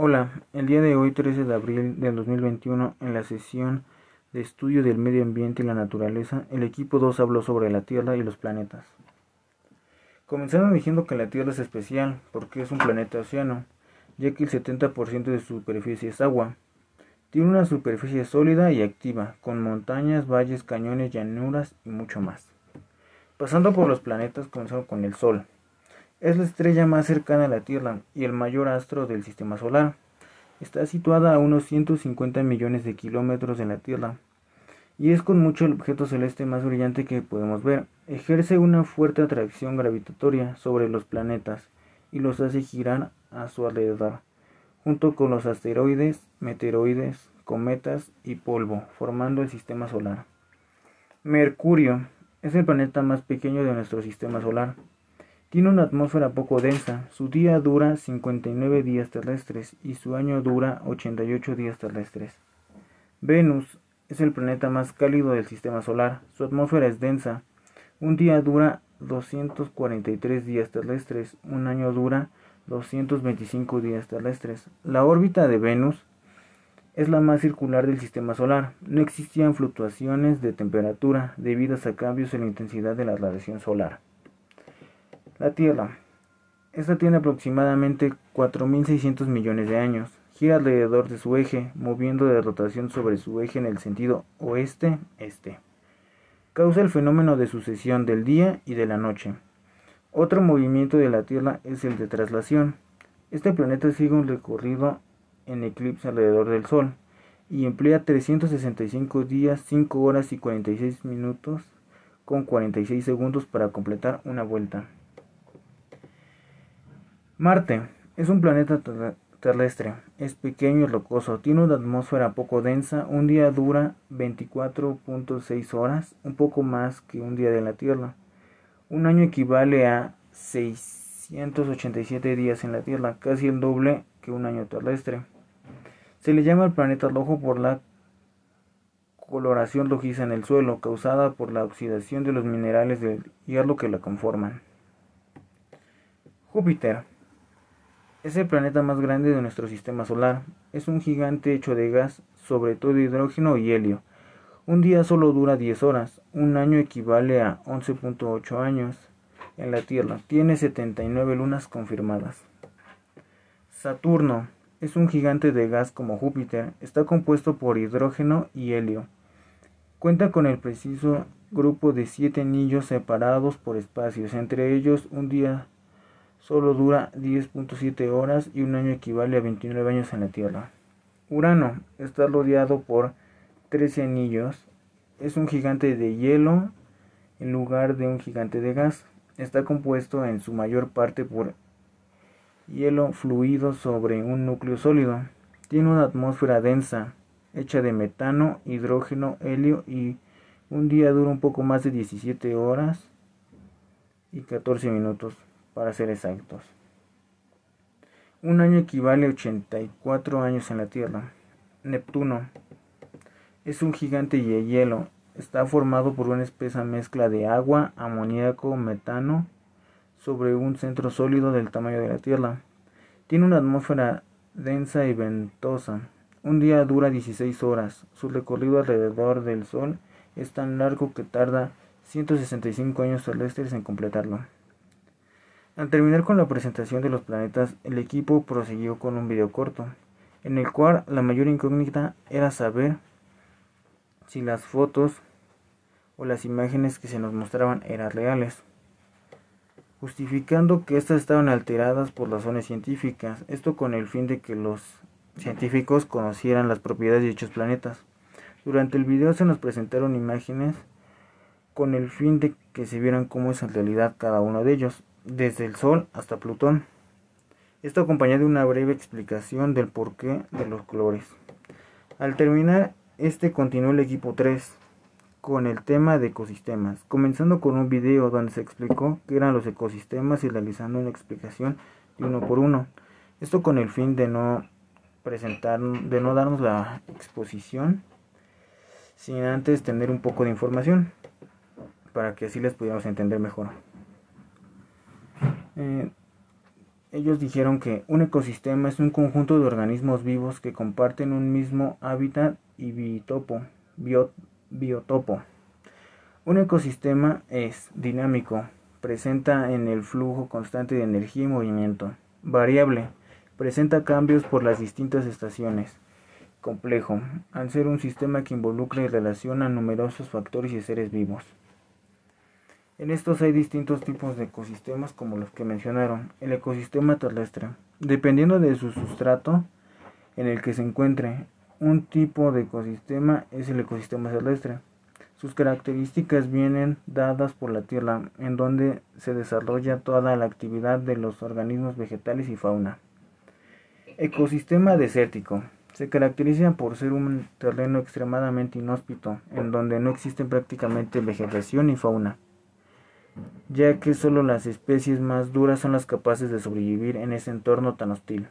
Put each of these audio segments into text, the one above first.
Hola, el día de hoy 13 de abril del 2021 en la sesión de estudio del medio ambiente y la naturaleza, el equipo 2 habló sobre la Tierra y los planetas. Comenzaron diciendo que la Tierra es especial porque es un planeta océano, ya que el 70% de su superficie es agua. Tiene una superficie sólida y activa, con montañas, valles, cañones, llanuras y mucho más. Pasando por los planetas, comenzando con el Sol. Es la estrella más cercana a la Tierra y el mayor astro del sistema solar. Está situada a unos 150 millones de kilómetros de la Tierra y es con mucho el objeto celeste más brillante que podemos ver. Ejerce una fuerte atracción gravitatoria sobre los planetas y los hace girar a su alrededor, junto con los asteroides, meteoroides, cometas y polvo, formando el sistema solar. Mercurio es el planeta más pequeño de nuestro sistema solar. Tiene una atmósfera poco densa, su día dura 59 días terrestres y su año dura 88 días terrestres. Venus es el planeta más cálido del sistema solar, su atmósfera es densa, un día dura 243 días terrestres, un año dura 225 días terrestres. La órbita de Venus es la más circular del sistema solar. No existían fluctuaciones de temperatura debidas a cambios en la intensidad de la radiación solar. La Tierra. Esta tiene aproximadamente 4.600 millones de años. Gira alrededor de su eje, moviendo de rotación sobre su eje en el sentido oeste-este. Causa el fenómeno de sucesión del día y de la noche. Otro movimiento de la Tierra es el de traslación. Este planeta sigue un recorrido en eclipse alrededor del Sol y emplea 365 días, 5 horas y 46 minutos con 46 segundos para completar una vuelta. Marte es un planeta terrestre, es pequeño y rocoso, tiene una atmósfera poco densa, un día dura 24.6 horas, un poco más que un día de la Tierra. Un año equivale a 687 días en la Tierra, casi el doble que un año terrestre. Se le llama el planeta rojo por la coloración rojiza en el suelo causada por la oxidación de los minerales del hierro que la conforman. Júpiter es el planeta más grande de nuestro sistema solar. Es un gigante hecho de gas, sobre todo hidrógeno y helio. Un día solo dura 10 horas. Un año equivale a 11.8 años en la Tierra. Tiene 79 lunas confirmadas. Saturno es un gigante de gas como Júpiter. Está compuesto por hidrógeno y helio. Cuenta con el preciso grupo de siete anillos separados por espacios, entre ellos un día solo dura 10.7 horas y un año equivale a 29 años en la Tierra. Urano está rodeado por 13 anillos. Es un gigante de hielo en lugar de un gigante de gas. Está compuesto en su mayor parte por hielo fluido sobre un núcleo sólido. Tiene una atmósfera densa, hecha de metano, hidrógeno, helio y un día dura un poco más de 17 horas y 14 minutos para ser exactos. Un año equivale a 84 años en la Tierra. Neptuno es un gigante de hielo. Está formado por una espesa mezcla de agua, amoníaco, metano sobre un centro sólido del tamaño de la Tierra. Tiene una atmósfera densa y ventosa. Un día dura 16 horas. Su recorrido alrededor del Sol es tan largo que tarda 165 años terrestres en completarlo. Al terminar con la presentación de los planetas, el equipo prosiguió con un video corto, en el cual la mayor incógnita era saber si las fotos o las imágenes que se nos mostraban eran reales, justificando que éstas estaban alteradas por razones científicas, esto con el fin de que los científicos conocieran las propiedades de dichos planetas. Durante el video se nos presentaron imágenes con el fin de que se vieran cómo es en realidad cada uno de ellos desde el Sol hasta Plutón. Esto acompañado de una breve explicación del porqué de los colores. Al terminar, este continuó el equipo 3 con el tema de ecosistemas, comenzando con un video donde se explicó qué eran los ecosistemas y realizando una explicación de uno por uno. Esto con el fin de no presentar, de no darnos la exposición sin antes tener un poco de información para que así les pudiéramos entender mejor. Eh, ellos dijeron que un ecosistema es un conjunto de organismos vivos que comparten un mismo hábitat y biotopo. biotopo. Un ecosistema es dinámico, presenta en el flujo constante de energía y movimiento, variable, presenta cambios por las distintas estaciones, complejo, al ser un sistema que involucra y relaciona numerosos factores y seres vivos. En estos hay distintos tipos de ecosistemas como los que mencionaron. El ecosistema terrestre, dependiendo de su sustrato en el que se encuentre, un tipo de ecosistema es el ecosistema terrestre. Sus características vienen dadas por la Tierra, en donde se desarrolla toda la actividad de los organismos vegetales y fauna. Ecosistema desértico. Se caracteriza por ser un terreno extremadamente inhóspito, en donde no existe prácticamente vegetación y fauna ya que solo las especies más duras son las capaces de sobrevivir en ese entorno tan hostil.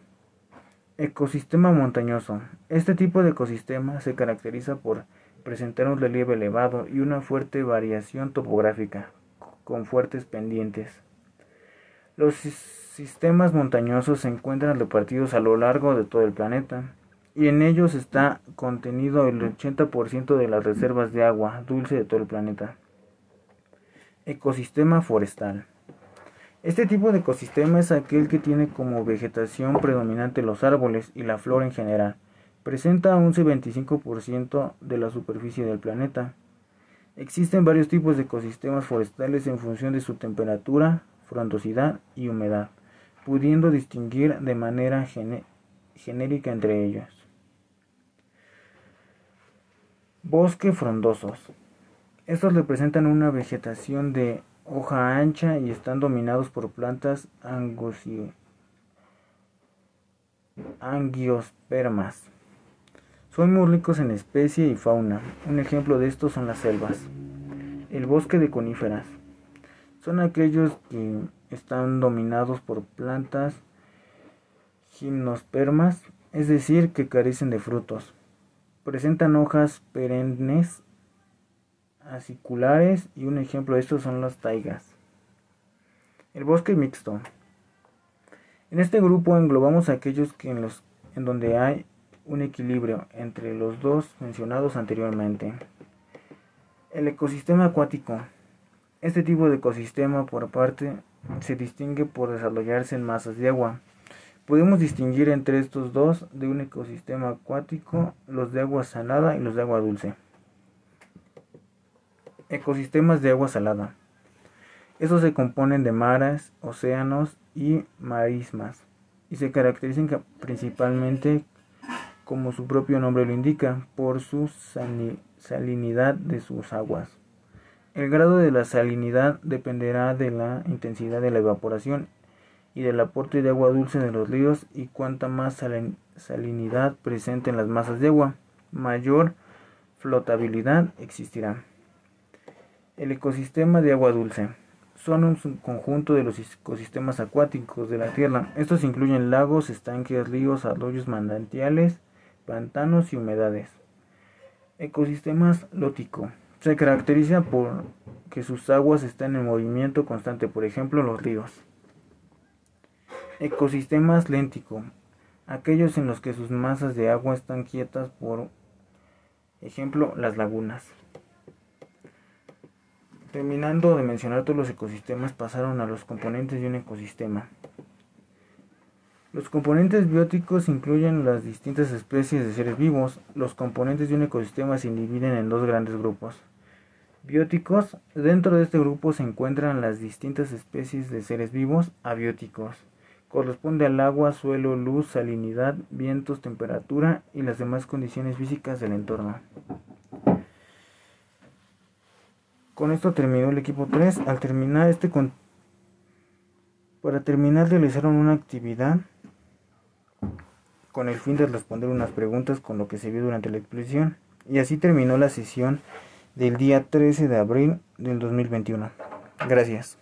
Ecosistema montañoso. Este tipo de ecosistema se caracteriza por presentar un relieve elevado y una fuerte variación topográfica, con fuertes pendientes. Los sistemas montañosos se encuentran repartidos a lo largo de todo el planeta, y en ellos está contenido el 80% de las reservas de agua dulce de todo el planeta. Ecosistema forestal. Este tipo de ecosistema es aquel que tiene como vegetación predominante los árboles y la flora en general. Presenta un 25% de la superficie del planeta. Existen varios tipos de ecosistemas forestales en función de su temperatura, frondosidad y humedad, pudiendo distinguir de manera genérica entre ellos. Bosque frondosos. Estos representan una vegetación de hoja ancha y están dominados por plantas angiospermas. Son muy ricos en especie y fauna. Un ejemplo de estos son las selvas. El bosque de coníferas. Son aquellos que están dominados por plantas gimnospermas, es decir, que carecen de frutos. Presentan hojas perennes aciculares y un ejemplo de estos son las taigas. El bosque mixto. En este grupo englobamos aquellos que en, los, en donde hay un equilibrio entre los dos mencionados anteriormente. El ecosistema acuático. Este tipo de ecosistema por aparte se distingue por desarrollarse en masas de agua. Podemos distinguir entre estos dos de un ecosistema acuático los de agua salada y los de agua dulce. Ecosistemas de agua salada. Estos se componen de mares, océanos y marismas y se caracterizan principalmente, como su propio nombre lo indica, por su salinidad de sus aguas. El grado de la salinidad dependerá de la intensidad de la evaporación y del aporte de agua dulce de los ríos y cuanta más salinidad presente en las masas de agua, mayor flotabilidad existirá. El ecosistema de agua dulce son un conjunto de los ecosistemas acuáticos de la Tierra. Estos incluyen lagos, estanques, ríos, arroyos, manantiales, pantanos y humedades. Ecosistemas lótico. Se caracteriza por que sus aguas están en movimiento constante, por ejemplo, los ríos. Ecosistemas léntico. Aquellos en los que sus masas de agua están quietas, por ejemplo, las lagunas. Terminando de mencionar todos los ecosistemas, pasaron a los componentes de un ecosistema. Los componentes bióticos incluyen las distintas especies de seres vivos. Los componentes de un ecosistema se dividen en dos grandes grupos. Bióticos, dentro de este grupo se encuentran las distintas especies de seres vivos abióticos. Corresponde al agua, suelo, luz, salinidad, vientos, temperatura y las demás condiciones físicas del entorno. Con esto terminó el equipo 3. Al terminar este para terminar realizaron una actividad con el fin de responder unas preguntas con lo que se vio durante la exposición. Y así terminó la sesión del día 13 de abril del 2021. Gracias.